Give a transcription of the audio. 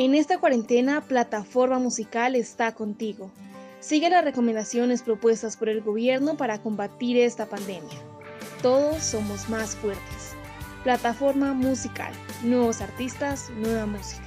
En esta cuarentena, Plataforma Musical está contigo. Sigue las recomendaciones propuestas por el gobierno para combatir esta pandemia. Todos somos más fuertes. Plataforma Musical. Nuevos artistas, nueva música.